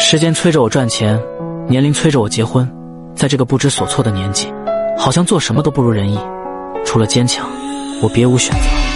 时间催着我赚钱年龄催着我结婚在这个不知所措的年纪好像做什么都不如人意除了坚强我别无选择。